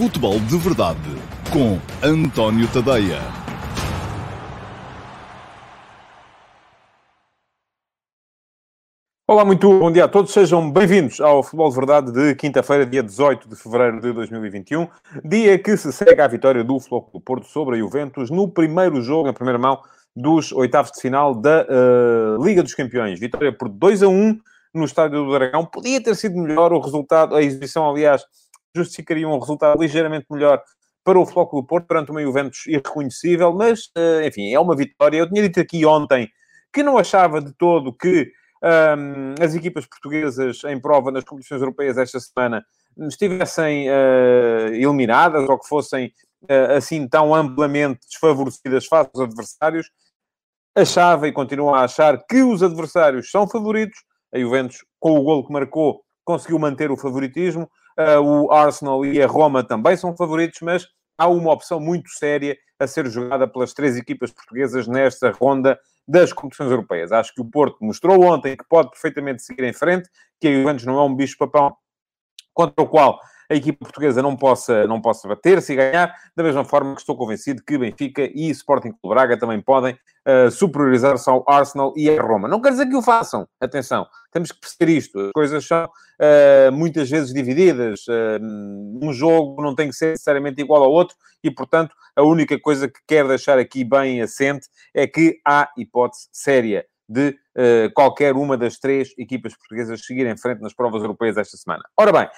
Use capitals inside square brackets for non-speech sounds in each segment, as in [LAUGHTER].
Futebol de Verdade com António Tadeia. Olá, muito bom dia a todos. Sejam bem-vindos ao Futebol de Verdade de quinta-feira, dia 18 de fevereiro de 2021. Dia que se segue à vitória do Futebol do Porto sobre a Juventus no primeiro jogo, em primeira mão, dos oitavos de final da uh, Liga dos Campeões. Vitória por 2 a 1 no Estádio do Dragão. Podia ter sido melhor o resultado, a exibição, aliás, justificaria um resultado ligeiramente melhor para o do Porto, perante uma Juventus irreconhecível, mas, uh, enfim, é uma vitória. Eu tinha dito aqui ontem que não achava de todo que um, as equipas portuguesas em prova nas competições europeias esta semana estivessem uh, eliminadas ou que fossem uh, assim tão amplamente desfavorecidas face aos adversários. Achava e continua a achar que os adversários são favoritos. A Juventus, com o golo que marcou, conseguiu manter o favoritismo. Uh, o Arsenal e a Roma também são favoritos, mas há uma opção muito séria a ser jogada pelas três equipas portuguesas nesta ronda das competições europeias. Acho que o Porto mostrou ontem que pode perfeitamente seguir em frente, que a Juventus não é um bicho-papão contra o qual a equipa portuguesa não possa, não possa bater-se e ganhar, da mesma forma que estou convencido que Benfica e Sporting Clube Braga também podem uh, superiorizar-se ao Arsenal e a Roma. Não quer dizer que o façam, atenção, temos que perceber isto, as coisas são uh, muitas vezes divididas, uh, um jogo não tem que ser necessariamente igual ao outro e, portanto, a única coisa que quero deixar aqui bem assente é que há hipótese séria de uh, qualquer uma das três equipas portuguesas seguir em frente nas provas europeias esta semana. Ora bem,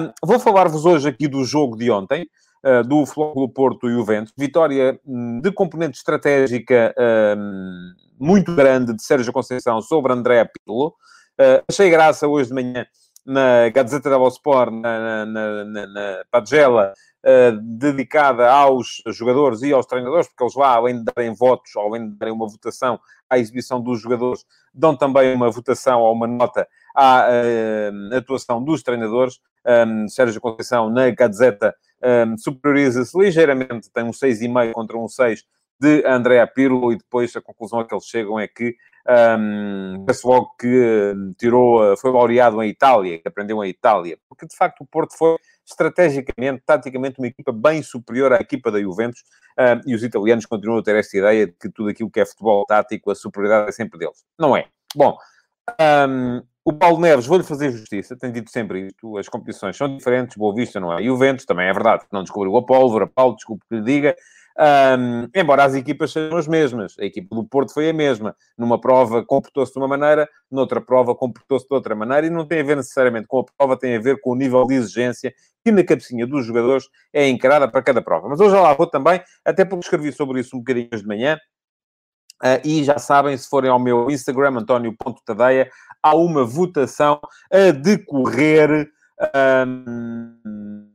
um, vou falar-vos hoje aqui do jogo de ontem, uh, do Flóculo Porto e o Vento. Vitória um, de componente estratégica um, muito grande de Sérgio Conceição sobre André Pirlo. Uh, achei graça hoje de manhã na Gazeta da Sport, na, na, na, na uh, dedicada aos jogadores e aos treinadores, porque eles lá, além de darem votos, além de darem uma votação à exibição dos jogadores, dão também uma votação ou uma nota à uh, atuação dos treinadores. Um, Sérgio Conceição, na Gazeta, um, superioriza-se ligeiramente, tem um 6,5 contra um 6 de André Pirlo, e depois a conclusão a que eles chegam é que um, parece logo que tirou, foi laureado em Itália, que aprendeu em Itália, porque de facto o Porto foi estrategicamente, taticamente, uma equipa bem superior à equipa da Juventus, uh, e os italianos continuam a ter esta ideia de que tudo aquilo que é futebol tático, a superioridade é sempre deles. Não é. Bom, um, o Paulo Neves, vou-lhe fazer justiça, tem dito sempre isto, as competições são diferentes, Boa Vista não é. Juventus também é verdade, não descobriu a pólvora, Paulo, desculpe que lhe diga, um, embora as equipas sejam as mesmas. A equipa do Porto foi a mesma. Numa prova comportou-se de uma maneira, noutra prova comportou-se de outra maneira, e não tem a ver necessariamente com a prova, tem a ver com o nível de exigência que na cabecinha dos jogadores é encarada para cada prova. Mas hoje lá vou também, até porque escrevi sobre isso um bocadinho hoje de manhã, Uh, e já sabem, se forem ao meu Instagram, António.tadeia, há uma votação a decorrer um,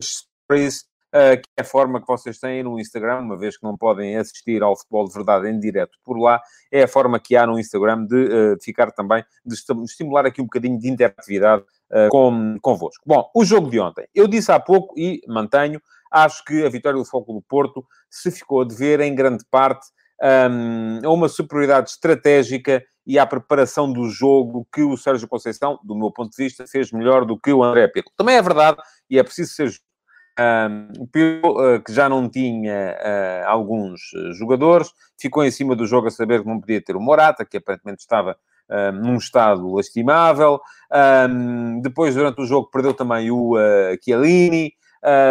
que é a forma que vocês têm no Instagram, uma vez que não podem assistir ao futebol de verdade em direto por lá, é a forma que há no Instagram de uh, ficar também, de estimular aqui um bocadinho de interatividade uh, com, convosco. Bom, o jogo de ontem. Eu disse há pouco e mantenho, acho que a vitória do Foco do Porto se ficou a dever em grande parte um, a uma superioridade estratégica e à preparação do jogo que o Sérgio Conceição, do meu ponto de vista, fez melhor do que o André Pirlo. Também é verdade, e é preciso ser o Pirlo, uh, que já não tinha uh, alguns eh, jogadores, ficou em cima do jogo a saber que não podia ter o Morata, que aparentemente estava num estado lastimável. Um, depois, durante o jogo, perdeu também o uh, Chiellini.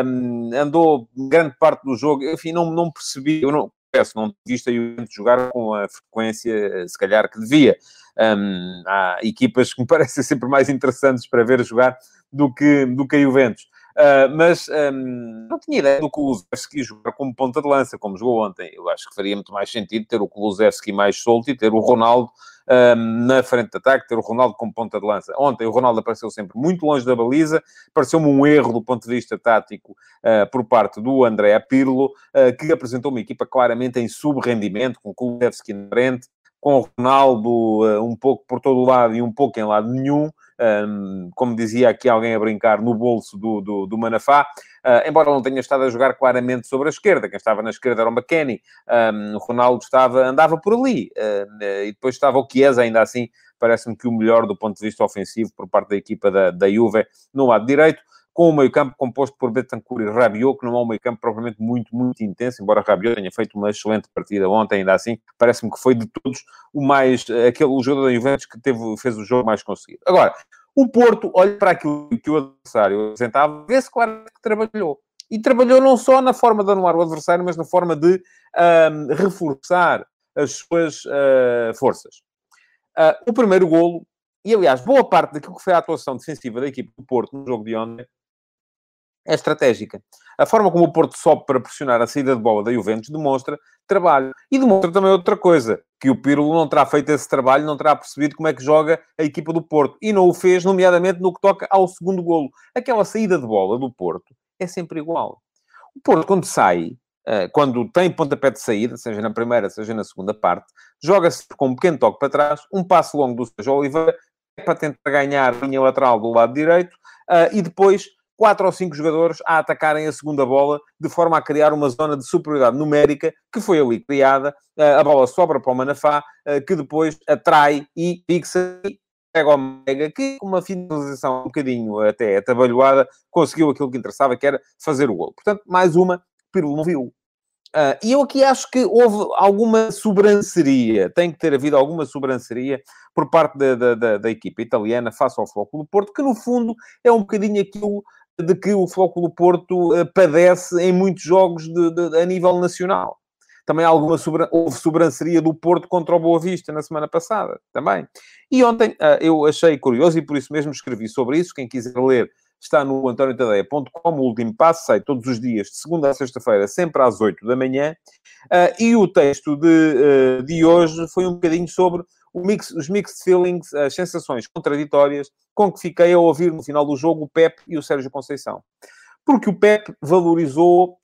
Um, andou grande parte do jogo, enfim, não, não percebi, eu não peço, não visto a Juventus jogar com a frequência, se calhar, que devia. Um, há equipas que me [LAUGHS] parecem sempre mais interessantes para ver jogar do que, do que a Juventus. Uh, mas um, não tinha ideia do Kulusevski jogar como ponta de lança, como jogou ontem. Eu acho que faria muito mais sentido ter o Kulusevski mais solto e ter o Ronaldo um, na frente de ataque, ter o Ronaldo como ponta de lança. Ontem o Ronaldo apareceu sempre muito longe da baliza, pareceu-me um erro do ponto de vista tático uh, por parte do André Pirlo, uh, que apresentou uma equipa claramente em sub-rendimento, com o Kulusevski na frente, com o Ronaldo um pouco por todo lado e um pouco em lado nenhum um, como dizia aqui alguém a brincar, no bolso do, do, do Manafá, uh, embora não tenha estado a jogar claramente sobre a esquerda, quem estava na esquerda era o McKenny, um, o Ronaldo estava, andava por ali, uh, e depois estava o Chiesa, ainda assim, parece-me que o melhor do ponto de vista ofensivo por parte da equipa da, da Juve no lado direito, com o meio-campo composto por Betancourt e Rabiot, que não é um meio-campo propriamente muito, muito intenso, embora Rabiot tenha feito uma excelente partida ontem, ainda assim, parece-me que foi de todos o mais, aquele o jogador da Juventus que teve, fez o jogo mais conseguido. Agora, o Porto olha para aquilo que o adversário apresentava, vê-se claro que trabalhou. E trabalhou não só na forma de anular o adversário, mas na forma de um, reforçar as suas uh, forças. Uh, o primeiro golo, e aliás, boa parte daquilo que foi a atuação defensiva da equipe do Porto no jogo de ontem, é estratégica. A forma como o Porto sobe para pressionar a saída de bola da Juventus demonstra trabalho. E demonstra também outra coisa, que o Pirlo não terá feito esse trabalho, não terá percebido como é que joga a equipa do Porto. E não o fez, nomeadamente no que toca ao segundo golo. Aquela saída de bola do Porto é sempre igual. O Porto, quando sai, eh, quando tem pontapé de saída, seja na primeira, seja na segunda parte, joga-se com um pequeno toque para trás, um passo longo do Sérgio Oliveira, para tentar ganhar a linha lateral do lado direito, eh, e depois quatro ou cinco jogadores a atacarem a segunda bola, de forma a criar uma zona de superioridade numérica que foi ali criada. Eh, a bola sobra para o Manafá, eh, que depois atrai e fixa e pega o Mega, que com uma finalização um bocadinho até atabalhoada, conseguiu aquilo que interessava, que era fazer o gol. Portanto, mais uma, Pirlo não viu. Uh, e eu aqui acho que houve alguma sobranceria, tem que ter havido alguma sobranceria por parte da, da, da, da equipa italiana face ao Flóculo Porto, que no fundo é um bocadinho aquilo de que o Flóculo Porto uh, padece em muitos jogos de, de, a nível nacional. Também alguma sobra... houve sobranceria do Porto contra o Boa Vista na semana passada, também. E ontem uh, eu achei curioso e por isso mesmo escrevi sobre isso. Quem quiser ler está no antoniotadeia.com, o último passo, sai todos os dias, de segunda a sexta-feira, sempre às 8 da manhã. Uh, e o texto de, uh, de hoje foi um bocadinho sobre mix, os mixed feelings, as sensações contraditórias com que fiquei a ouvir no final do jogo o Pep e o Sérgio Conceição. Porque o Pep valorizou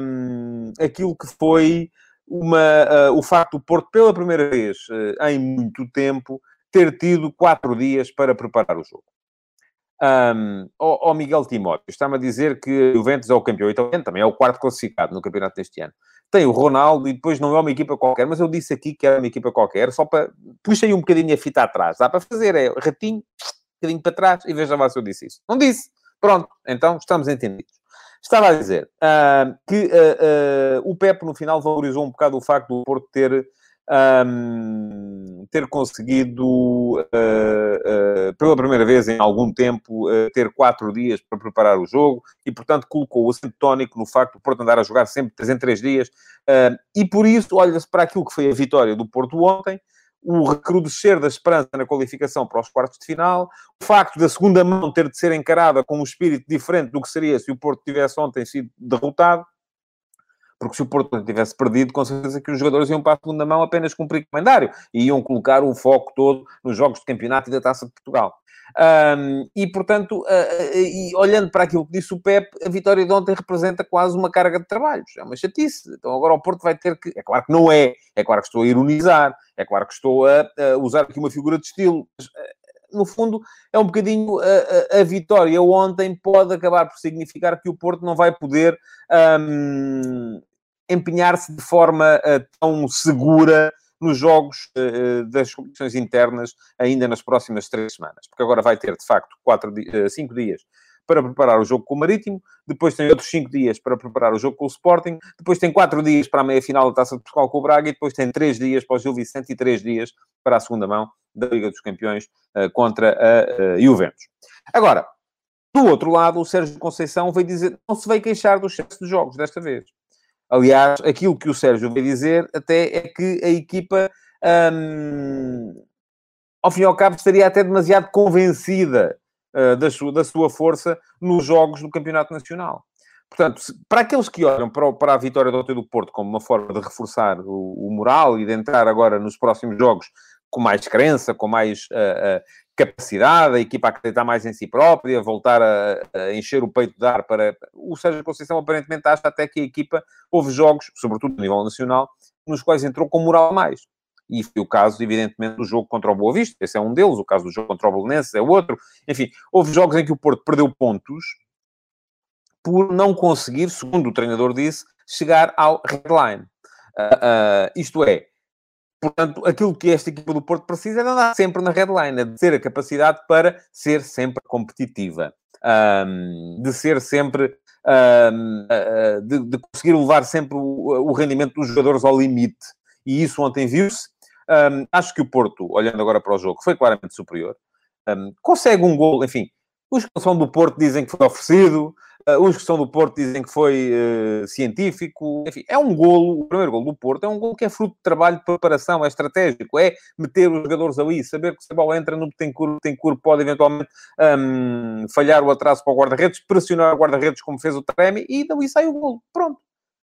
um, aquilo que foi uma, uh, o facto do Porto, pela primeira vez em muito tempo, ter tido quatro dias para preparar o jogo. Um, ao, Miguel Timóteo, está-me a dizer que o Juventus é o campeão italiano, também é o quarto classificado no campeonato deste ano. Tem o Ronaldo e depois não é uma equipa qualquer, mas eu disse aqui que era uma equipa qualquer, só para... Puxei um bocadinho a fita atrás. Dá para fazer, é ratinho, um bocadinho para trás e veja lá se eu disse isso. Não disse. Pronto, então estamos entendidos. Estava a dizer uh, que uh, uh, o Pepe, no final, valorizou um bocado o facto do Porto ter um, ter conseguido, uh, uh, pela primeira vez em algum tempo, uh, ter quatro dias para preparar o jogo e, portanto, colocou o acento tónico no facto do Porto andar a jogar sempre três em três dias. e por isso, olha-se para aquilo que foi a vitória do Porto ontem, o recrudescer da esperança na qualificação para os quartos de final, o facto da segunda mão ter de ser encarada com um espírito diferente do que seria se o Porto tivesse ontem sido derrotado, porque se o Porto tivesse perdido, com certeza que os jogadores iam para a segunda mão apenas cumprir calendário e iam colocar o foco todo nos jogos de campeonato e da Taça de Portugal. Um, e, portanto, uh, e olhando para aquilo que disse o Pep, a vitória de ontem representa quase uma carga de trabalhos. É uma chatice. Então agora o Porto vai ter que... É claro que não é. É claro que estou a ironizar. É claro que estou a, a usar aqui uma figura de estilo. Mas, uh, no fundo, é um bocadinho a, a, a, vitória ontem pode acabar por significar que o Porto não vai poder um, empenhar-se de forma uh, tão segura nos jogos uh, das competições internas ainda nas próximas três semanas. Porque agora vai ter, de facto, quatro, cinco dias para preparar o jogo com o Marítimo, depois tem outros cinco dias para preparar o jogo com o Sporting, depois tem quatro dias para a meia-final da Taça de Portugal com o Braga e depois tem três dias para o Gil Vicente e três dias para a segunda mão da Liga dos Campeões uh, contra a uh, Juventus. Agora, do outro lado, o Sérgio Conceição veio dizer, não se veio queixar do excesso de jogos desta vez. Aliás, aquilo que o Sérgio veio dizer até é que a equipa, hum, ao fim e ao cabo, estaria até demasiado convencida uh, da, sua, da sua força nos jogos do Campeonato Nacional. Portanto, para aqueles que olham para, a vitória do Ontem do Porto como uma forma de reforçar o, o, moral e de entrar agora nos próximos jogos com mais crença, com mais uh, uh, capacidade, a equipa acreditar mais em si própria, voltar a, a, encher o peito de ar para... O Sérgio Conceição aparentemente acha até que a equipa... Houve jogos, sobretudo a nível nacional, nos quais entrou com moral mais. E foi o caso, evidentemente, do jogo contra o Boa Vista. Esse é um deles. O caso do jogo contra o Belenenses é outro. Enfim, houve jogos em que o Porto perdeu pontos por não conseguir, segundo o treinador disse, chegar ao headline. Uh, uh, isto é, Portanto, aquilo que esta equipa do Porto precisa é de andar sempre na headline, é de ter a capacidade para ser sempre competitiva. um, de ser sempre, um, de, de, conseguir levar sempre o, o, rendimento dos jogadores ao limite. E isso ontem viu-se. Um, acho que o Porto, olhando agora para o jogo, foi claramente superior. consegue um gol, enfim, os que são do Porto dizem que foi oferecido, Uh, os que são do Porto dizem que foi uh, científico. Enfim, é um golo, o primeiro golo do Porto, é um golo que é fruto de trabalho de preparação, é estratégico, é meter os jogadores ali, saber que se a bola entra no Betancourt, o pode eventualmente um, falhar o atraso para o guarda-redes, pressionar o guarda-redes como fez o Tremi e dali sai o golo. Pronto.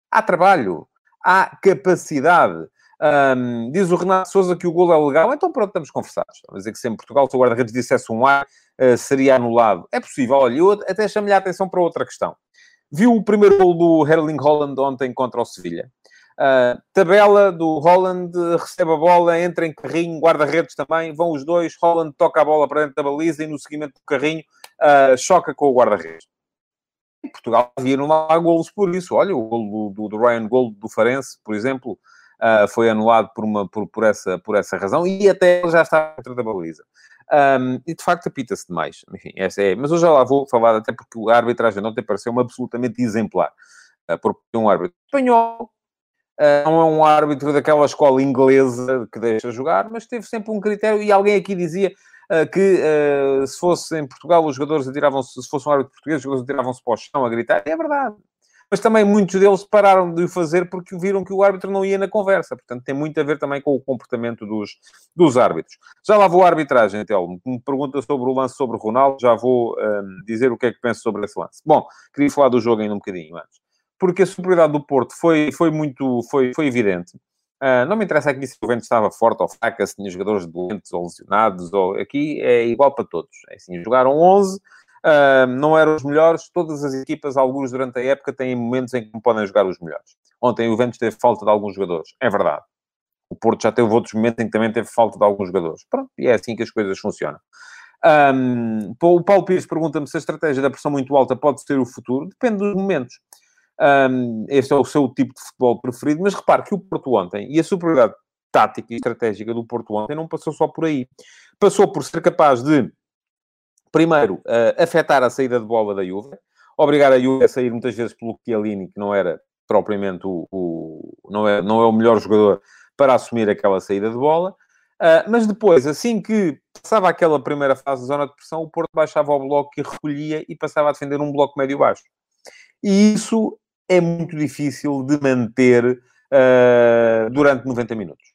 Há trabalho, há capacidade. Um, diz o Renato Souza que o golo é legal, então pronto, estamos conversados. Vamos dizer que se em Portugal, se o guarda-redes dissesse um ar, uh, seria anulado. É possível. Olha, eu até chamo-lhe a atenção para outra questão. Viu o primeiro golo do Erling Holland ontem contra o Sevilha? Uh, tabela do Holland, recebe a bola, entra em carrinho, guarda-redes também, vão os dois, Holland toca a bola para dentro da baliza e no seguimento do carrinho uh, choca com o guarda-redes. Em Portugal havia não há golos por isso. Olha, o golo do, do, Ryan Gold do Farense, por exemplo, uh, foi anulado por, uma, por, por, essa, por essa razão e até já está dentro da baliza. Um, e de facto apita-se demais. Enfim, essa é. Mas eu já lá vou falar, até porque a arbitragem ontem pareceu-me absolutamente exemplar. Uh, porque um árbitro espanhol, uh, não é um árbitro daquela escola inglesa que deixa jogar, mas teve sempre um critério. E alguém aqui dizia uh, que se fosse em Portugal, os jogadores atiravam-se, se fosse um árbitro português, os jogadores atiravam-se para o chão a gritar. E é verdade mas também muitos deles pararam de o fazer porque viram que o árbitro não ia na conversa. Portanto, tem muito a ver também com o comportamento dos, dos árbitros. Já lá vou à arbitragem, Telmo. Me pergunta sobre o lance sobre o Ronaldo, já vou um, dizer o que é que penso sobre esse lance. Bom, queria falar do jogo ainda um bocadinho antes. Porque a superioridade do Porto foi, foi muito, foi, foi evidente. Uh, não me interessa aqui se o vento estava forte ou fraca, se tinha jogadores doentes ou lesionados, ou... aqui é igual para todos. É assim, jogaram 11, Não eram os melhores. Todas as equipas, alguns durante a época, têm momentos em que não podem jogar os melhores. Ontem o Ventos teve falta de alguns jogadores. É verdade. O Porto já teve outros momentos em que também teve falta de alguns jogadores. Pronto, e é assim que as coisas funcionam. Um, o Paulo Pires pergunta-me se a estratégia da pressão muito alta pode ser o futuro. Depende dos momentos. Um, este é o seu tipo de futebol preferido. Mas repare que o Porto ontem, e a superioridade tática e estratégica do Porto ontem, não passou só por aí. Passou por ser capaz de primeiro, uh, afetar a saída de bola da Juve, obrigar a Juve a sair muitas vezes pelo Chiellini, que não era propriamente o, o, não, é, não é o melhor jogador para assumir aquela saída de bola. Uh, mas depois, assim que passava aquela primeira fase de zona de pressão, o Porto baixava o bloco e recolhia e passava a defender um bloco médio-baixo. E isso é muito difícil de manter uh, durante 90 minutos.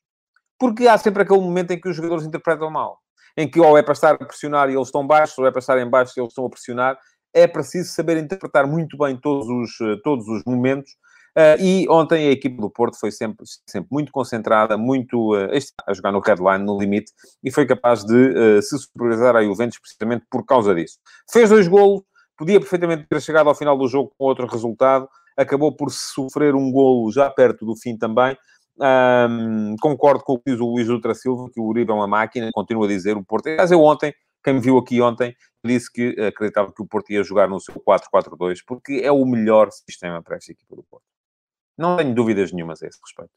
Porque há sempre aquele momento em que os jogadores interpretam mal em que ou é para estar a pressionar e eles estão baixos, ou é para estar em baixo e eles estão a pressionar. É preciso saber interpretar muito bem todos os, eh, todos os momentos. Uh, e ontem a equipe do Porto foi sempre, sempre muito concentrada, muito uh, a jogar no headline, no limite, e foi capaz de uh, se superiorizar a Juventus precisamente por causa disso. Fez dois golos, podia perfeitamente ter chegado ao final do jogo com outro resultado, acabou por sofrer um golo já perto do fim também, um, concordo com o que diz o Luís Ultra Silva, que o Uribe é uma máquina, continua a dizer o Porto. Aliás, eu ontem, quem me viu aqui ontem, disse que acreditava que o Porto ia jogar no seu 4-4-2, porque é o melhor sistema para esta equipa do Porto. Não tenho dúvidas nenhumas a esse respeito.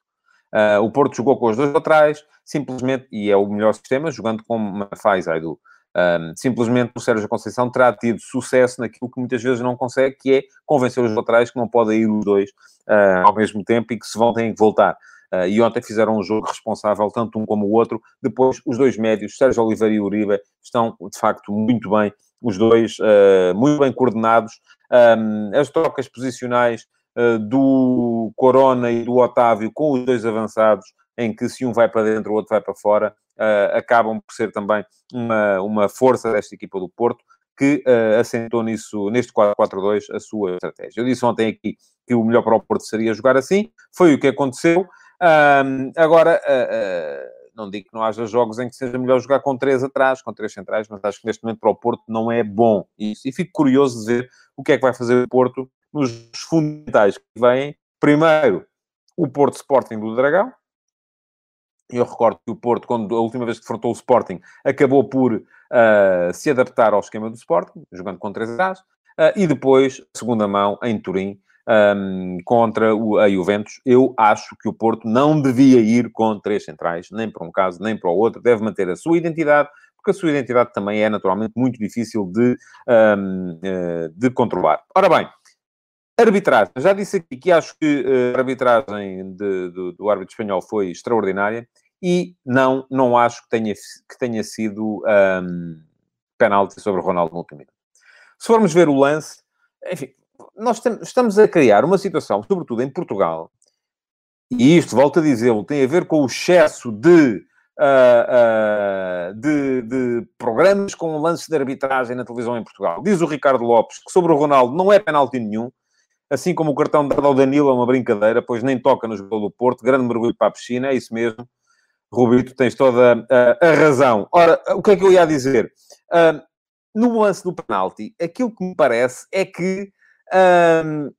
Uh, o Porto jogou com os dois atrás, simplesmente, e é o melhor sistema, jogando com Mafá e Zaidu. Um, simplesmente o Sérgio Conceição terá tido sucesso naquilo que muitas vezes não consegue, que é convencer os laterais que não podem ir os dois uh, ao mesmo tempo e que se vão têm que voltar. Uh, e ontem fizeram um jogo responsável, tanto um como o outro. Depois, os dois médios, Sérgio Oliveira e Uribe, estão de facto muito bem, os dois uh, muito bem coordenados. Um, as trocas posicionais uh, do Corona e do Otávio com os dois avançados, em que se um vai para dentro, o outro vai para fora, acabam por ser também uma, uma força desta equipa do Porto que uh, assentou nisso, neste 4-4-2 a sua estratégia. Eu disse ontem aqui que o melhor para o Porto seria jogar assim, foi o que aconteceu. Um, agora, uh, uh, não digo que não haja jogos em que seja melhor jogar com três atrás, com três centrais, mas acho que neste momento para o Porto não é bom isso. E fico curioso de ver o que é que vai fazer o Porto nos fundamentais que vêm. Primeiro, o Porto Sporting do Dragão. Eu recordo que o Porto, quando a última vez que enfrentou o Sporting, acabou por uh, se adaptar ao esquema do Sporting, jogando com três atrás. e depois, segunda mão, em Turim, um, contra o, a Juventus. Eu acho que o Porto não devia ir com três centrais, nem para um caso, nem para o outro. Deve manter a sua identidade, porque a sua identidade também é naturalmente muito difícil de, um, de controlar. Ora bem, arbitragem. Já disse aqui que acho que a arbitragem de, do, do árbitro espanhol foi extraordinária e não, não acho que tenha, que tenha sido um, penalti sobre Ronaldo no último minuto. Se formos ver o lance, enfim, nós estamos a criar uma situação, sobretudo em Portugal, e isto, volto a dizê-lo, tem a ver com o excesso de, uh, uh, de, de, programas com lances de arbitragem na televisão em Portugal. Diz o Ricardo Lopes que sobre o Ronaldo não é penalti nenhum, assim como o cartão dado ao Danilo é uma brincadeira, pois nem toca no jogo do Porto, grande mergulho para a piscina, é isso mesmo. Rubito, tens toda a, a razão. Ora, o que é que eu ia dizer? Uh, no lance do penalti, aquilo que me parece é que um,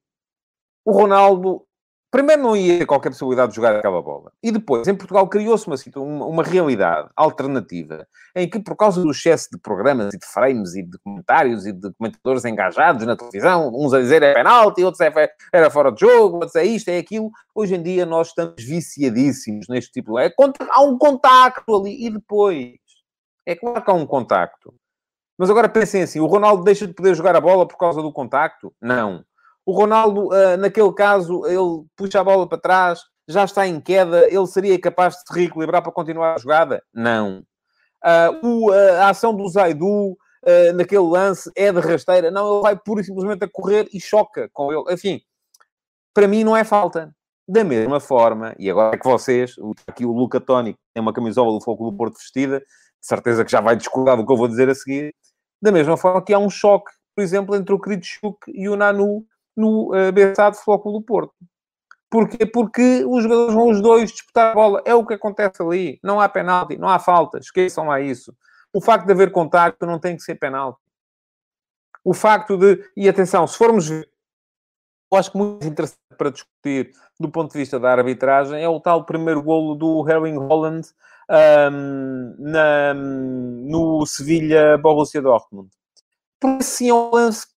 o Ronaldo, primeiro, não ia ter qualquer possibilidade de jogar aquela bola. E depois, em Portugal, criou-se uma, uma, uma, realidade alternativa em que, por causa do excesso de programas e de frames e de comentários e de comentadores engajados na televisão, uns a dizer é penalti, outros é, era fora de jogo, outros é isto, é aquilo. Hoje em dia, nós estamos viciadíssimos neste tipo de. É, há um contacto ali e depois. É claro que há um contacto. Mas agora pensem assim: o Ronaldo deixa de poder jogar a bola por causa do contacto? Não. O Ronaldo, uh, naquele caso, ele puxa a bola para trás, já está em queda, ele seria capaz de se reequilibrar para continuar a jogada? Não. O, uh, a ação do Zaidu naquele lance é de rasteira? Não, ele vai pura e simplesmente a correr e choca com ele. Enfim, para mim não é falta. Da mesma forma, e agora é que vocês, aqui o Luca Toni tem uma camisola do Foco do Porto vestida, certeza que já vai discordar do que eu vou dizer a seguir, da mesma forma que há um choque, por exemplo, entre o Kritschuk e o Nanu no uh, Bessado Flóculo do Porto. Porquê? Porque os jogadores vão os dois disputar a bola. É o que acontece ali. Não há penalti, não há falta. Esqueçam lá isso. O facto de haver contacto não tem que ser penalti. O facto de... E atenção, se formos ver... Eu acho que muito interessante para discutir do ponto de vista da arbitragem é o tal primeiro golo do Erling Holland um, na, no Sevilha Borussia Dortmund. Porque assim é um lance,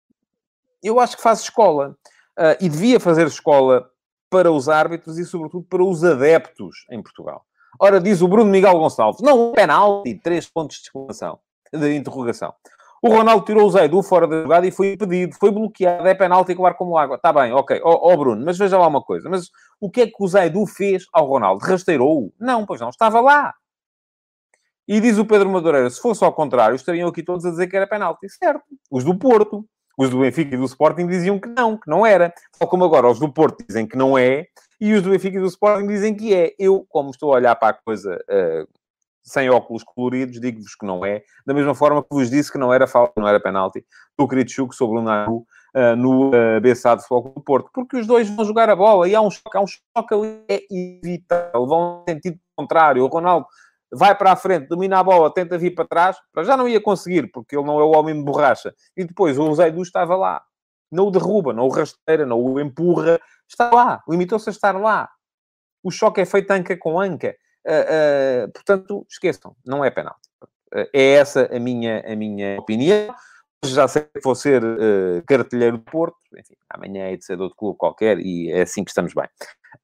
eu acho que faz escola. Uh, e devia fazer escola para os árbitros e, sobretudo, para os adeptos em Portugal. Ora, diz o Bruno Miguel Gonçalves, não, penalti, três pontos de exclamação, de interrogação. O Ronaldo tirou o Zaidu fora da jogada e foi impedido, foi bloqueado, é penalti e claro como água. Está bem, ok. Ó oh, oh, Bruno, mas veja lá uma coisa. Mas o que é que o Zaidu fez ao Ronaldo? Rasteirou-o? Não, pois não, estava lá. E diz o Pedro Madureira, se fosse ao contrário, estariam aqui todos a dizer que era penalti. Certo. Os do Porto, os do Benfica e do Sporting diziam que não, que não era. Tal como agora os do Porto dizem que não é, e os do Benfica e do Sporting dizem que é. Eu, como estou a olhar para a coisa uh, sem óculos coloridos, digo-vos que não é. Da mesma forma que vos disse que não era falta, não era penalti, do Kritschuk sobre o Nanu uh, no uh, Bessado Futebol do Porto. Porque os dois vão jogar a bola e há um choque, há um choque ali, é inevitável. Vão no sentido contrário. O Ronaldo vai para a frente, domina a bola, tenta vir para trás, já não ia conseguir, porque ele não é o homem de borracha. E depois o Zaidu estava lá. Não o derruba, não o rasteira, não o empurra. Está lá. Limitou-se a estar lá. O choque é feito anca com anca. Uh, uh, portanto, esqueçam, não é penalti. Uh, é essa a minha, a minha opinião. Já sei que vou ser cartelheiro do Porto. Enfim, amanhã é de ser de outro clube qualquer e é assim que estamos bem.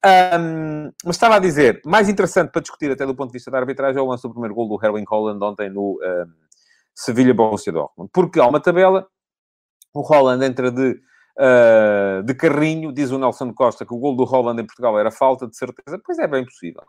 Um, mas estava a dizer, mais interessante para discutir até do ponto de vista da arbitragem é o lance do primeiro gol do Erling Holland ontem no um, Sevilha-Borussia Dortmund. Porque há uma tabela, o Holland entra de, uh, de carrinho, diz o Nelson Costa que o gol do Holland em Portugal era falta de certeza. Pois é, bem possível.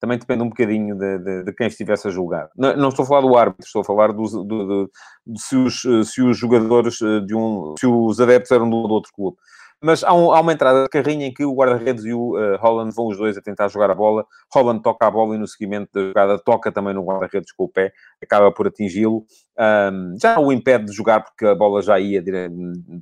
Também depende um bocadinho de, de, de quem estivesse a julgar. Não, não, estou a falar do árbitro, estou a falar do, do, de se os, se os jogadores de um... se os adeptos eram do outro clube. Mas há, um, há, uma entrada de carrinho em que o guarda-redes e o uh, Holland vão os dois a tentar jogar a bola. Holland toca a bola e no seguimento da jogada toca também no guarda-redes com o pé, acaba por atingi-lo. Um, já o impede de jogar porque a bola já ia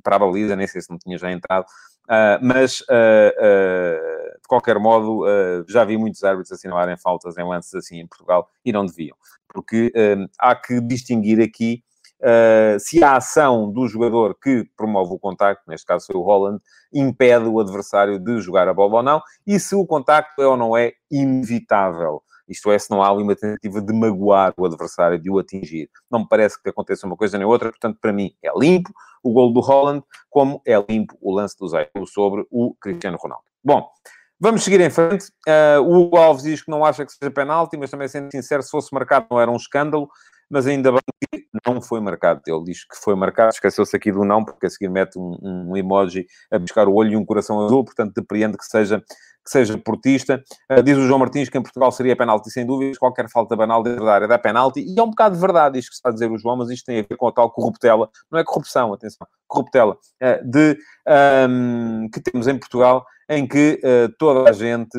para a baliza, nem sei se não tinha já entrado. Uh, mas, uh, de qualquer modo, já vi muitos árbitros assinalarem faltas em lances assim em Portugal e não deviam, porque há que distinguir aqui Uh, se a ação do jogador que promove o contacto, neste caso foi o Holland, impede o adversário de jogar a bola ou não, e se o contacto é ou não é inevitável. Isto é, se não há uma tentativa de magoar o adversário, de o atingir. Não me parece que aconteça uma coisa nem outra, portanto, para mim é limpo o gol do Holland, como é limpo o lance do Zé sobre o Cristiano Ronaldo. Bom, Vamos seguir em frente. Uh, o Hugo Alves diz que não acha que seja penalti, mas também, sendo sincero, se fosse marcado não era um escândalo. mas ainda bem que não foi marcado. Ele diz que foi marcado, esqueceu-se aqui do não, porque a seguir mete um, um emoji a buscar o olho e um coração azul, portanto depreende que seja que seja portista. Uh, diz o João Martins que em Portugal seria penalti, sem dúvidas. Qualquer falta banal dentro da área dá penalti. E é um bocado de verdade isto que está a dizer o João, mas isto tem a ver com a tal corruptela. Não é corrupção, atenção. Corruptela. Uh, de, um, que temos em Portugal, em que uh, toda a gente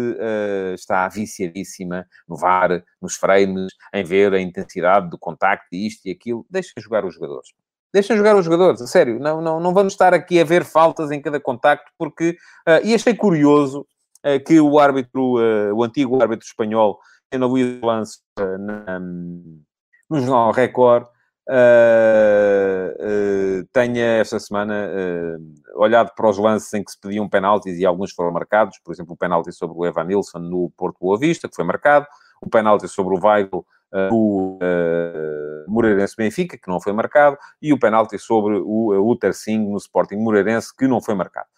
está viciadíssima no VAR, nos frames, em ver a intensidade do contacto, isto e aquilo. Deixa jogar os jogadores. Deixem jogar os jogadores, a sério. Não, não, não vamos estar aqui a ver faltas em cada contacto, porque... Uh, e achei curioso que o árbitro, o antigo árbitro espanhol, Ana Luís Lance, eh, no jornal Record, tenha esta semana olhado para os lances em que se pediam penaltis e alguns foram marcados, por exemplo, o penalti sobre o Evan Nilsson no Porto Boa Vista, que foi marcado, o penalti sobre o Weigl o uh, Moreirense Benfica, que não foi marcado, e o penalti sobre o uh, Uter Singh no Sporting Moreirense, que não foi marcado.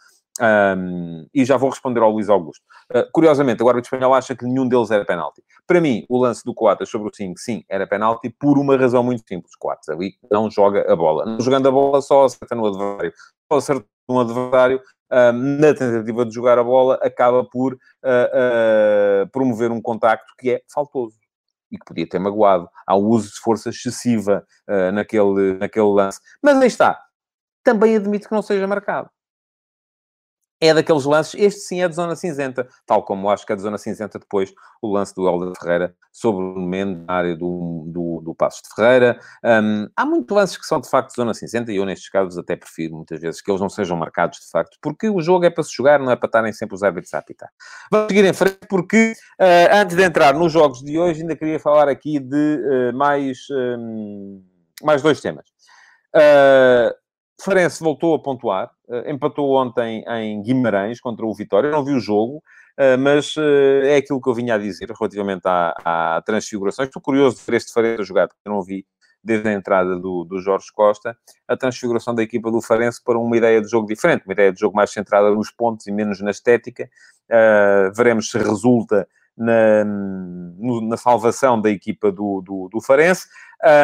Um, e já vou responder ao Luís Augusto. Uh, curiosamente, o árbitro espanhol acha que nenhum deles era penalti. Para mim, o lance do Coates sobre o 5, sim, era penalti, por uma razão muito simples. Coates ali não joga a bola. Não jogando a bola, só acerta no adversário. Só acerta no adversário, na tentativa de jogar a bola, acaba por uh, uh, promover um contacto que é faltoso e que podia ter magoado. Há o uso de força excessiva naquele, naquele lance. Mas aí está. Também admito que não seja marcado é daqueles lances, este sim é de zona cinzenta, tal como acho que é de zona cinzenta depois o lance do Helder Ferreira sobre o Mendes na área do, do, do Passos de Ferreira. Um, há muitos lances que são de facto de zona cinzenta e eu nestes casos até prefiro muitas vezes que eles não sejam marcados de facto, porque o jogo é para se jogar, não é para estarem sempre os árbitros a apitar. Vamos seguir em frente porque uh, antes de entrar nos jogos de hoje ainda queria falar aqui de uh, mais, um, mais dois temas. Uh, Farense voltou a pontuar, uh, empatou ontem em Guimarães contra o Vitória. Eu não vi o jogo, uh, mas uh, é aquilo que eu vinha a dizer relativamente à, à transfiguração. Estou curioso de ver este Farense jogar, porque eu não vi desde a entrada do, do Jorge Costa, a transfiguração da equipa do Farense para uma ideia de jogo diferente, uma ideia de jogo mais centrada nos pontos e menos na estética. veremos se resulta na, na salvação da equipa do, do, do Farense,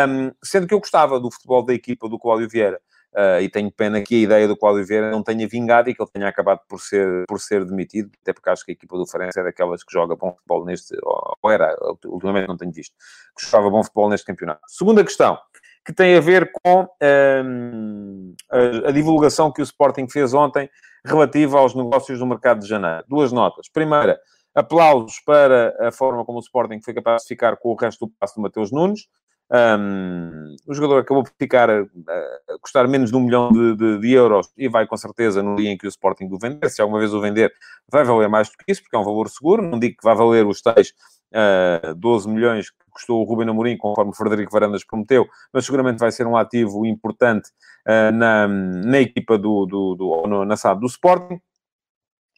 um, sendo que eu gostava do futebol da equipa do Cláudio Vieira. Uh, e tenho pena que a ideia do Cláudio Vieira não tenha vingado e que ele tenha acabado por ser, por ser demitido, até porque acho que a equipa do Farense é daquelas que joga bom futebol neste, ou era, ultimamente não tenho visto, que jogava bom futebol neste campeonato. Segunda questão, que tem a ver com um, a, a, divulgação que o Sporting fez ontem relativa aos negócios do mercado de janeiro. Duas notas. Primeira, aplausos para a forma como o Sporting foi capaz de ficar com o resto do passo do Mateus Nunes. Um, o jogador acabou por ficar a, a custar menos de um milhão de, de, de, euros e vai com certeza no dia em que o Sporting o vender. Se alguma vez o vender, vai valer mais do que isso, porque é um valor seguro. Não digo que vai valer os tais uh, 12 milhões que custou o Ruben Amorim, conforme o Frederico Varandas prometeu, mas seguramente vai ser um ativo importante uh, na, na equipa do, do, do, na SAD do Sporting.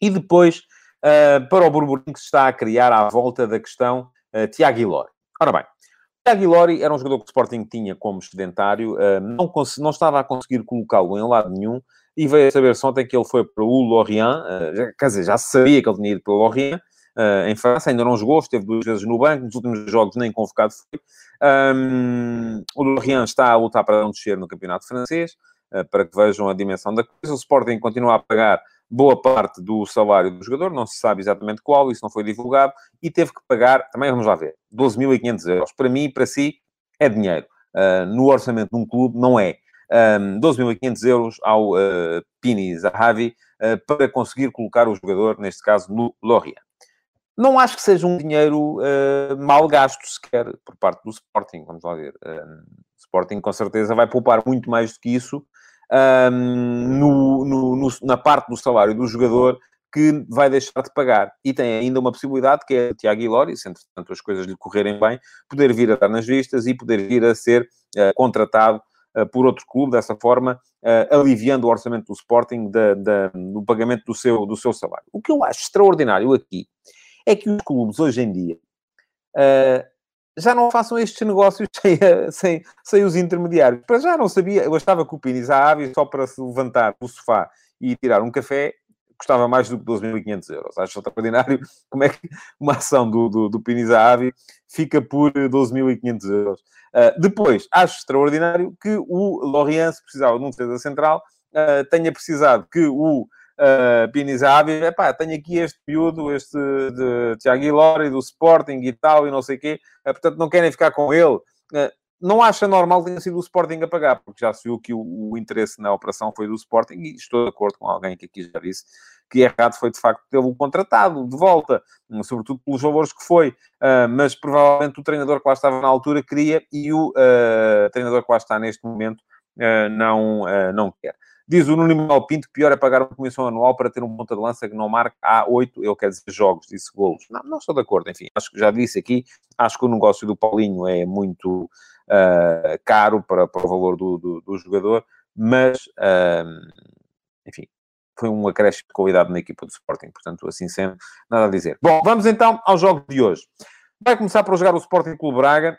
E depois, uh, para o burburinho que se está a criar à volta da questão Tiago Ilor. Ora bem, Aguilori era um jogador que o Sporting tinha como sedentário, uh, não, não, estava a conseguir colocá-lo em lado nenhum, e veio a saber-se ontem que ele foi para o Lorient, uh, quer dizer, já sabia que ele tinha ido para o Lorient, uh, em França, ainda não jogou, esteve duas vezes no banco, nos últimos jogos nem convocado foi. O Lorient está a lutar para não descer no campeonato francês, para que vejam a dimensão da coisa. O Sporting continua a pagar boa parte do salário do jogador, não se sabe exatamente qual, isso não foi divulgado, e teve que pagar, também vamos lá ver, 12.500 euros. Para mim e para si é dinheiro. Uh, no orçamento de um clube não é. Um, 12.500 euros ao uh, Pini Zahavi uh, para conseguir colocar o jogador, neste caso, no Lorient. Não acho que seja um dinheiro mal gasto sequer por parte do Sporting, vamos lá ver. o Sporting com certeza vai poupar muito mais do que isso um, no, no, no, na parte do salário do jogador que vai deixar de pagar. E tem ainda uma possibilidade, que é o Tiago Ilori, se entretanto as coisas lhe correrem bem, poder vir a dar nas vistas e poder vir a ser uh, contratado uh, por outro clube, dessa forma, uh, aliviando o orçamento do Sporting da, da, do pagamento do seu, do seu salário. O que eu acho extraordinário aqui é que os clubes, hoje em dia, já não façam estes negócios [LAUGHS] sem, sem, sem os intermediários. Para já não sabia, eu achava que o Pini Zahavi, só para se levantar do sofá e tirar um café, custava mais do que 12.500 euros. Acho extraordinário [LAUGHS] como é que uma ação do, do, do Avi fica por 12.500 euros. Uh, depois, acho extraordinário que o Lorient, se precisava de um defesa central, uh, tenha precisado que o uh, Piniza Avi, epá, tenho aqui este miúdo, este de Tiago Ilori, do Sporting e tal, e não sei o quê, uh, portanto não querem ficar com ele. Uh, não acha normal tenha sido o Sporting a pagar, porque já se viu que o, o, interesse na operação foi do Sporting, e estou de acordo com alguém que aqui já disse que errado foi de facto tê-lo contratado de volta, sobretudo pelos valores que foi, uh, mas provavelmente o treinador que lá estava na altura queria e o uh, treinador que lá está neste momento uh, não, não quer. Diz o Nuno Manuel Pinto pior é pagar uma comissão anual para ter um ponta de lança que não marca há oito, ele quer dizer jogos, disse golos. Não, não estou de acordo, enfim, acho que já disse aqui, acho que o negócio do Paulinho é muito uh, caro para, para o valor do, do, do jogador, mas, uh, enfim, foi um acréscimo de qualidade na equipa do Sporting, portanto, assim sendo, nada a dizer. Bom, vamos então ao jogo de hoje. Vai começar por jogar o Sporting Clube Braga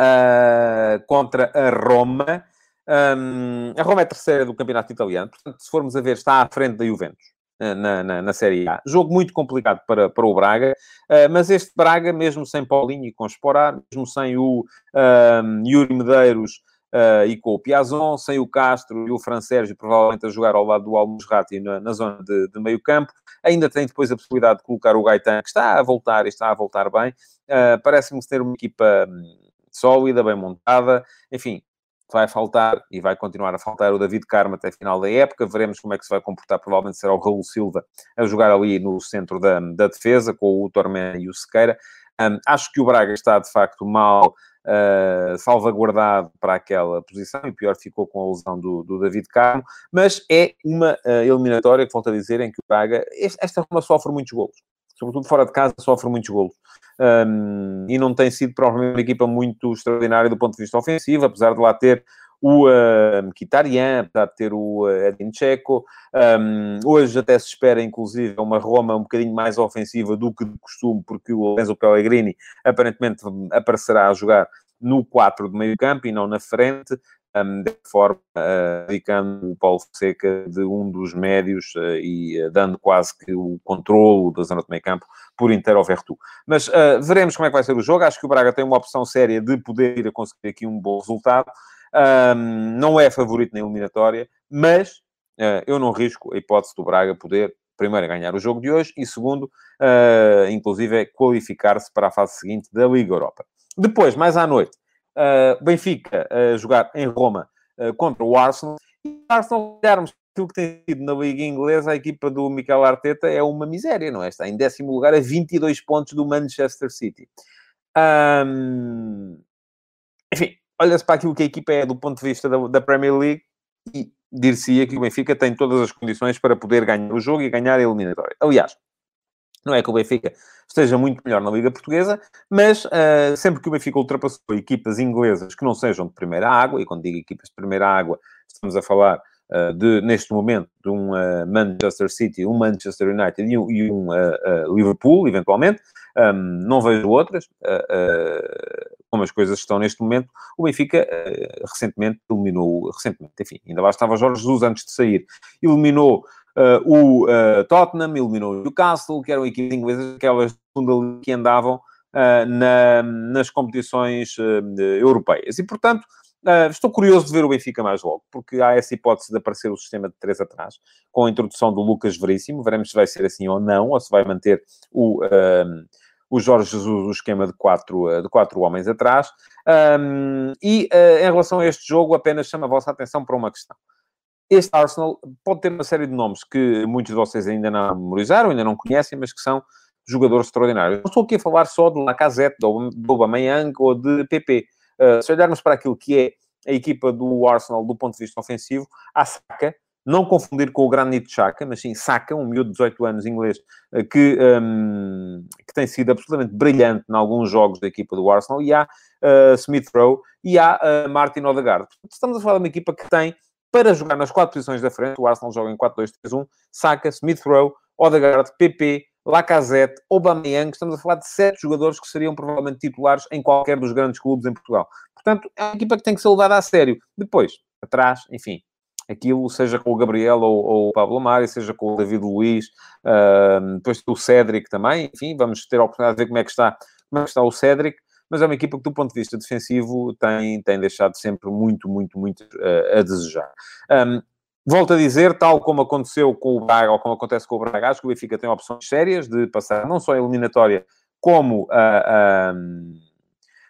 uh, contra a Roma. Um, a Roma é terceira do campeonato italiano, portanto, se formos a ver, está à frente da Juventus. Eh, na, na, na, Série A. Jogo muito complicado para, para o Braga, uh, mas este Braga, mesmo sem Paulinho e com Esporar, mesmo sem o um, Yuri Medeiros uh, e com o Piazon, sem o Castro e o Fran Sérgio provavelmente a jogar ao lado do Almos Ratti na, na, zona de, de, meio campo, ainda tem depois a possibilidade de colocar o Gaetan, que está a voltar e está a voltar bem. Uh, Parece-me ter uma equipa hum, sólida, bem montada, enfim, vai faltar e vai continuar a faltar o David Carmo até final da época. Veremos como é que se vai comportar. Provavelmente será o Raul Silva a jogar ali no centro da, da defesa, com o Tormen e o Sequeira. Um, acho que o Braga está, de facto, mal uh, salvaguardado para aquela posição e pior ficou com a lesão do, do David Carmo. Mas é uma uh, eliminatória, que volto a dizer, em que o Braga... Esta Roma sofre muitos golos. Sobretudo fora de casa, sofre muitos golos um, e não tem sido provavelmente uma equipa muito extraordinária do ponto de vista ofensivo, apesar de lá ter o uh, Mkhitaryan, apesar de ter o uh, Edin Checo. Um, hoje até se espera, inclusive, uma Roma um bocadinho mais ofensiva do que de costume, porque o Lorenzo Pellegrini aparentemente aparecerá a jogar no 4 de meio campo e não na frente um, de forma uh, dedicando o Paulo Seca de um dos médios uh, e uh, dando quase que o controlo da zona de meio campo por inteiro ao Vertu. Mas veremos como é que vai ser o jogo. Acho que o Braga tem uma opção séria de poder ir a conseguir aqui um bom resultado. Um, não é favorito na eliminatória, mas eu não risco a hipótese do Braga poder primeiro, ganhar o jogo de hoje e, segundo, uh, inclusive, qualificar-se para a fase seguinte da Liga Europa. Depois, mais à noite, uh, Benfica a jogar em Roma uh, contra o Arsenal. E o Arsenal, olharmos aquilo que tem sido na Liga Inglesa, a equipa do Mikel Arteta é uma miséria, não é? Está em décimo lugar a 22 pontos do Manchester City. Um, enfim, olha-se para aquilo que a equipa é do ponto de vista da, da Premier League e dir-se-ia que o Benfica tem todas as condições para poder ganhar o jogo e ganhar a eliminatória. Aliás, não é que o Benfica esteja muito melhor na Liga Portuguesa, mas uh, sempre que o Benfica ultrapassou equipas inglesas que não sejam de primeira água, e quando digo equipas de primeira água, estamos a falar uh, de, neste momento, de um uh, Manchester City, um Manchester United e um, e um Liverpool, eventualmente, um, não vejo outras, como as coisas estão neste momento. O Benfica recentemente eliminou, recentemente, enfim, ainda lá estava Jorge Jesus antes de sair, eliminou o uh, Tottenham eliminou o Newcastle, que eram equipes inglesas, aquelas que andavam uh, na, nas competições europeias. E, portanto, estou curioso de ver o Benfica mais logo, porque há essa hipótese de aparecer o sistema de três atrás, com a introdução do Lucas Veríssimo. Veremos se vai ser assim ou não, ou se vai manter o o Jorge Jesus o esquema de quatro, de quatro homens atrás. Um, e uh, em relação a este jogo, apenas chamo a vossa atenção para uma questão este Arsenal pode ter uma série de nomes que muitos de vocês ainda não memorizaram, ainda não conhecem, mas que são jogadores extraordinários. Não estou aqui a falar só de Lacazette, do Aubameyang ou de PP. Uh, se olharmos para aquilo que é a equipa do Arsenal do ponto de vista ofensivo, há Saka, não confundir com o Granit Xhaka, mas sim Saka, um miúdo de 18 anos inglês, uh, que, um, que tem sido absolutamente brilhante em alguns jogos da equipa do Arsenal, e há uh, Smith Rowe e há Martin Odegaard. Estamos a falar de uma equipa que tem para jogar nas quatro posições da frente. O Arsenal joga em 4-2-3-1. Saka, Smith Rowe, Odegaard, PP, Lacazette, Aubameyang. Estamos a falar de sete jogadores que seriam provavelmente titulares em qualquer dos grandes clubes em Portugal. Portanto, é uma equipa que tem que ser levada a sério. Depois, atrás, enfim, aquilo, seja com o Gabriel ou, ou o Pablo Mari, seja com o David Luiz, uh, depois o Cédric também, enfim, vamos ter a oportunidade de ver como é que está, como é que está o Cédric, mas é uma equipa que, do ponto de vista defensivo, tem, tem deixado sempre muito, muito, muito uh, a desejar. Um, Volto a dizer, tal como aconteceu com o Braga, ou como acontece com o Braga, acho que o Benfica tem opções sérias de passar não só a eliminatória, como a,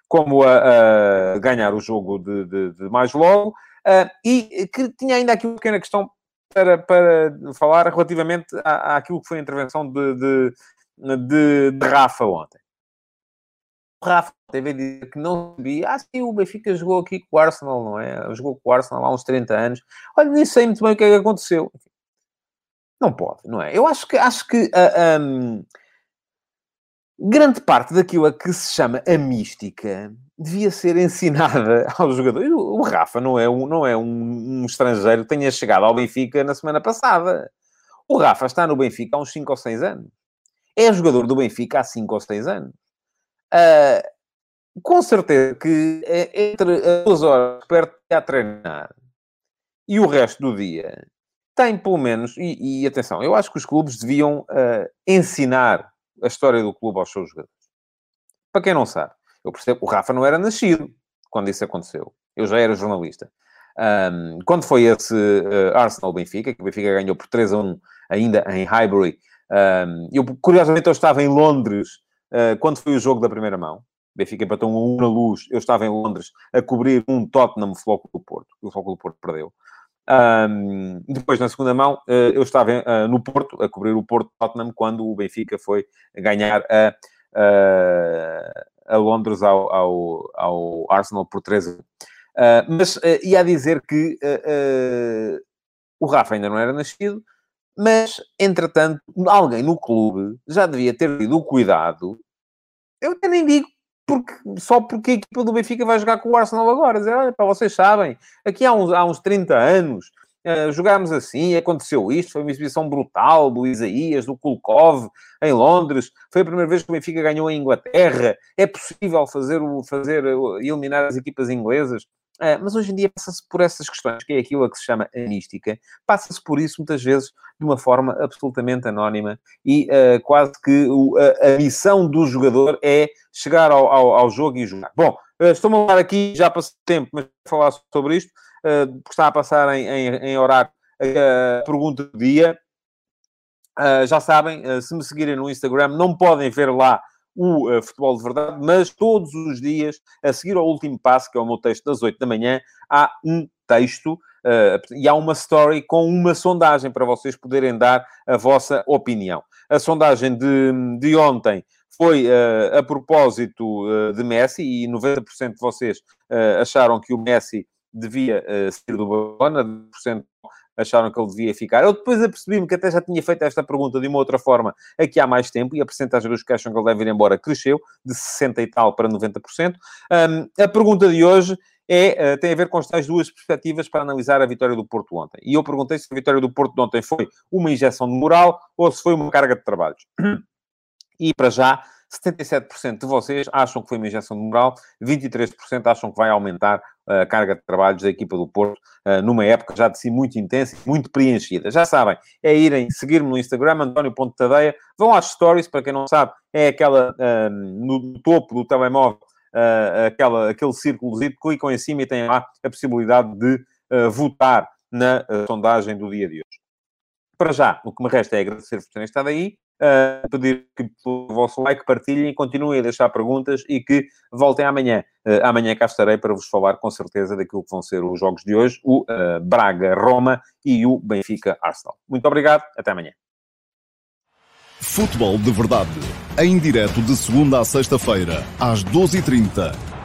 como a, a, ganhar o jogo de, de, de mais logo. Uh, e que tinha ainda aqui uma pequena questão para, para falar relativamente à, àquilo que foi a intervenção de, de, de Rafa ontem. O Rafa teve dizer que não sabia. Ah, sim, o Benfica jogou aqui com o Arsenal, não é? Jogou com o Arsenal há uns 30 anos. Olha, nem sei muito bem o que é que aconteceu. Não pode, não é? Eu acho que, acho que uh, ah, um, grande parte daquilo a que se chama a mística devia ser [LAUGHS] ensinada aos jogadores. O Rafa não é um, não é um, um estrangeiro que tenha chegado ao Benfica na semana passada. O Rafa está no Benfica há uns 5 ou 6 anos. É jogador do Benfica há 5 ou 6 anos. Uh, com certeza que é entre as duas horas que perto a treinar e o resto do dia tem pelo menos, e, e atenção, eu acho que os clubes deviam uh, ensinar a história do clube aos seus jogadores. Para quem não sabe, eu percebo, o Rafa não era nascido quando isso aconteceu. Eu já era jornalista. Um, quando foi esse uh, Arsenal-Benfica, que o Benfica ganhou por 3 a 1 ainda em Highbury, um, eu, curiosamente, eu estava em Londres uh, quando foi o jogo da primeira mão. Benfica empatou um a 1 na luz. Eu estava em Londres a cobrir um Tottenham Floco do Porto. O Floco do Porto perdeu. Um, depois, na segunda mão, uh, eu estava uh, no Porto, a cobrir o Porto Tottenham, quando o Benfica foi ganhar a, a, a Londres ao, ao, ao, Arsenal por 3 uh, Mas ia dizer que o Rafa ainda não era nascido, mas, entretanto, alguém no clube já devia ter tido o cuidado. Eu até nem digo porque, só porque a equipa do Benfica vai jogar com o Arsenal agora. Dizer, olha, para vocês sabem, aqui há uns, há uns 30 anos uh, jogámos assim, aconteceu isto, foi uma exibição brutal do Isaías, do Kulkov, em Londres, foi a primeira vez que o Benfica ganhou em Inglaterra, é possível fazer, fazer eliminar as equipas inglesas. Uh, mas hoje em dia passa-se por essas questões, que é aquilo a que se chama a mística, passa-se por isso muitas vezes de uma forma absolutamente anónima e uh, quase que o, a, a, missão do jogador é chegar ao, ao, ao jogo e jogar. Bom, uh, estou-me a falar aqui, já passei tempo, mas vou falar sobre isto, porque está a passar em, em, em horário a pergunta do dia. já sabem, se me seguirem no Instagram, não podem ver lá o uh, Futebol de Verdade, mas todos os dias, a seguir ao último passo, que é o meu texto das 8 da manhã, há um texto uh, e há uma story com uma sondagem para vocês poderem dar a vossa opinião. A sondagem de, de ontem foi uh, a propósito de Messi e 90% de vocês acharam que o Messi devia sair do Barcelona, 10% acharam que ele devia ficar. Eu depois apercebi-me que até já tinha feito esta pergunta de uma outra forma aqui há mais tempo e a porcentagem dos que acham que ele deve ir embora cresceu de 60 e tal para 90%. Um, a pergunta de hoje é, uh, tem a ver com estas duas perspectivas para analisar a vitória do Porto ontem. E eu perguntei se a vitória do Porto ontem foi uma injeção de moral ou se foi uma carga de trabalhos. [CLEARS THROAT] E para já, 77% de vocês acham que foi uma injeção de moral, 23% acham que vai aumentar a carga de trabalhos da equipa do Porto uh, numa época já de si muito intensa e muito preenchida. Já sabem, é irem seguir-me no Instagram, António.tadeia, vão às stories, para quem não sabe, é aquela uh, no topo do telemóvel, uh, aquela, aquele círculo, clicam em cima e têm lá a possibilidade de votar na sondagem do dia de hoje. Para já, o que me resta é agradecer por terem estado aí, uh, pedir que pelo vosso like partilhem, continuem a deixar perguntas e que voltem amanhã. Uh, amanhã cá estarei para vos falar com certeza daquilo que vão ser os jogos de hoje, o uh, Braga-Roma e o Benfica-Arsenal. Muito obrigado, até amanhã. Futebol de Verdade, em direto de segunda a sexta-feira, às 12h30